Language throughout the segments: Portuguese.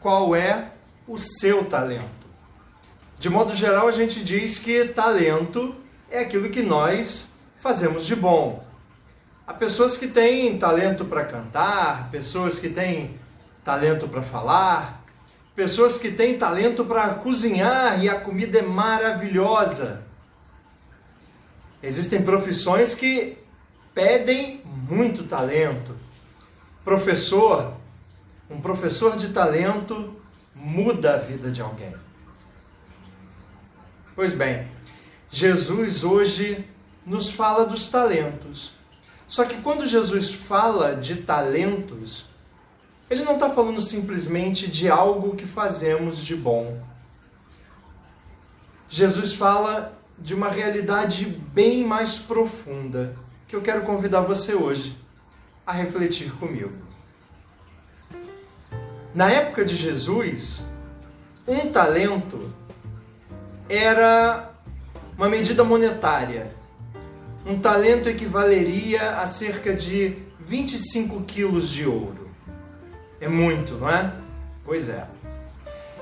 qual é o seu talento. De modo geral, a gente diz que talento é aquilo que nós fazemos de bom. Há pessoas que têm talento para cantar, pessoas que têm talento para falar, pessoas que têm talento para cozinhar e a comida é maravilhosa. Existem profissões que pedem muito talento. Professor, um professor de talento muda a vida de alguém. Pois bem, Jesus hoje nos fala dos talentos. Só que quando Jesus fala de talentos, ele não está falando simplesmente de algo que fazemos de bom. Jesus fala de uma realidade bem mais profunda que eu quero convidar você hoje a refletir comigo. Na época de Jesus, um talento era uma medida monetária. Um talento equivaleria a cerca de 25 quilos de ouro. É muito, não é? Pois é.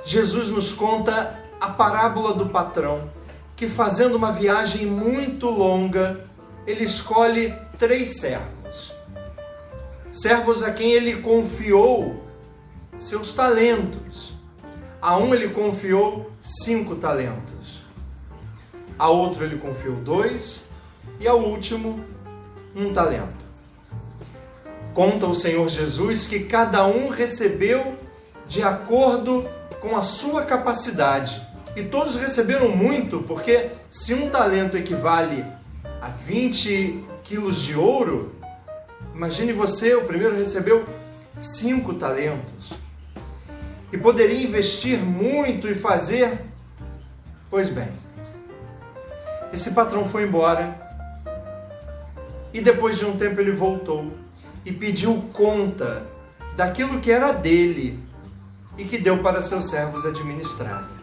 Jesus nos conta a parábola do patrão que, fazendo uma viagem muito longa, ele escolhe três servos. Servos a quem ele confiou seus talentos. A um ele confiou cinco talentos a outro ele confiou dois, e ao último, um talento. Conta o Senhor Jesus que cada um recebeu de acordo com a sua capacidade. E todos receberam muito, porque se um talento equivale a 20 quilos de ouro, imagine você, o primeiro recebeu cinco talentos. E poderia investir muito e fazer, pois bem, esse patrão foi embora e depois de um tempo ele voltou e pediu conta daquilo que era dele e que deu para seus servos administrarem.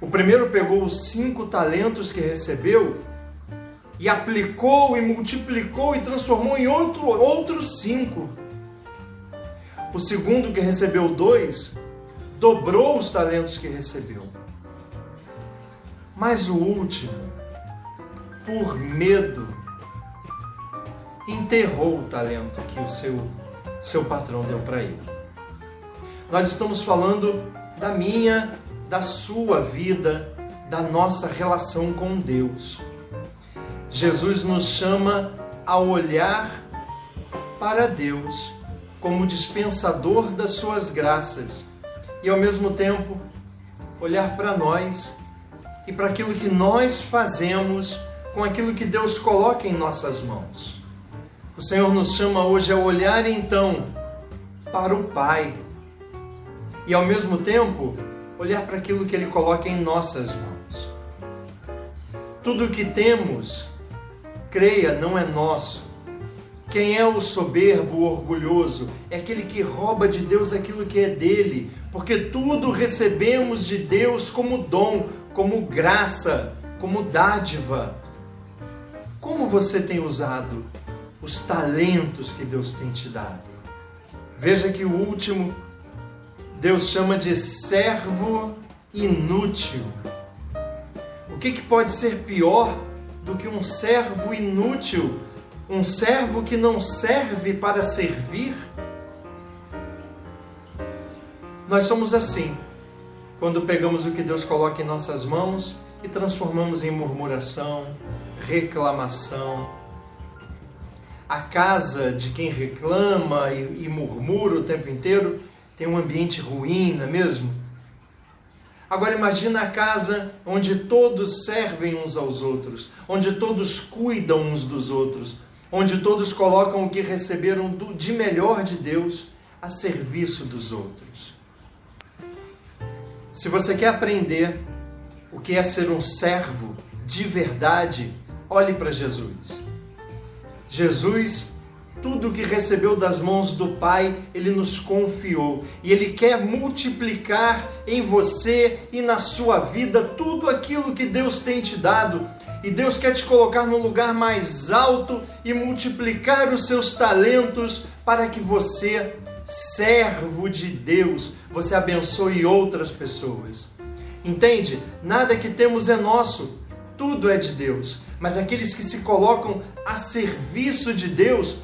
O primeiro pegou os cinco talentos que recebeu e aplicou e multiplicou e transformou em outro, outros cinco. O segundo, que recebeu dois, dobrou os talentos que recebeu. Mas o último, por medo, enterrou o talento que o seu, seu patrão deu para ele. Nós estamos falando da minha, da sua vida, da nossa relação com Deus. Jesus nos chama a olhar para Deus como dispensador das suas graças e ao mesmo tempo olhar para nós e para aquilo que nós fazemos com aquilo que Deus coloca em nossas mãos. O Senhor nos chama hoje a olhar então para o Pai e ao mesmo tempo olhar para aquilo que Ele coloca em nossas mãos. Tudo o que temos, creia, não é nosso. Quem é o soberbo, orgulhoso? É aquele que rouba de Deus aquilo que é dele, porque tudo recebemos de Deus como dom, como graça, como dádiva. Como você tem usado os talentos que Deus tem te dado? Veja que o último Deus chama de servo inútil. O que, que pode ser pior do que um servo inútil? Um servo que não serve para servir? Nós somos assim quando pegamos o que Deus coloca em nossas mãos e transformamos em murmuração, reclamação. A casa de quem reclama e, murmura o tempo inteiro tem um ambiente ruim, não é mesmo? Agora imagina a casa onde todos servem uns aos outros, onde todos cuidam uns dos outros, onde todos colocam o que receberam de melhor de Deus a serviço dos outros. Se você quer aprender o que é ser um servo de verdade, olhe para Jesus. Jesus, tudo o que recebeu das mãos do Pai, ele nos confiou e ele quer multiplicar em você e na sua vida tudo aquilo que Deus tem te dado. E Deus quer te colocar no lugar mais alto e multiplicar os seus talentos para que você servo de Deus, você abençoe outras pessoas. Entende? Nada que temos é nosso, tudo é de Deus. Mas aqueles que se colocam a serviço de Deus,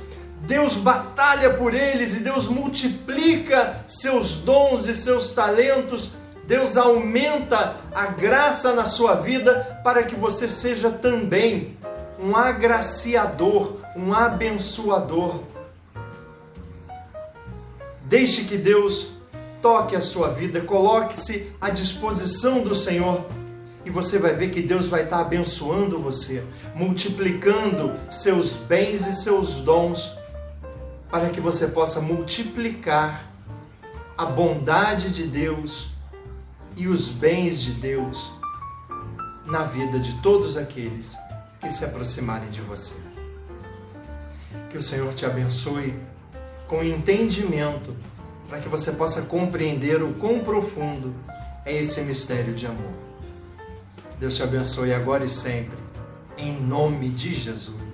Deus batalha por eles e Deus multiplica seus dons e seus talentos. Deus aumenta a graça na sua vida para que você seja também um agraciador, um abençoador. Deixe que Deus toque a sua vida, coloque-se à disposição do Senhor e você vai ver que Deus vai estar abençoando você, multiplicando seus bens e seus dons, para que você possa multiplicar a bondade de Deus e os bens de Deus na vida de todos aqueles que se aproximarem de você. Que o Senhor te abençoe com entendimento, para que você possa compreender o quão profundo é esse mistério de amor. Deus te abençoe agora e sempre, em nome de Jesus.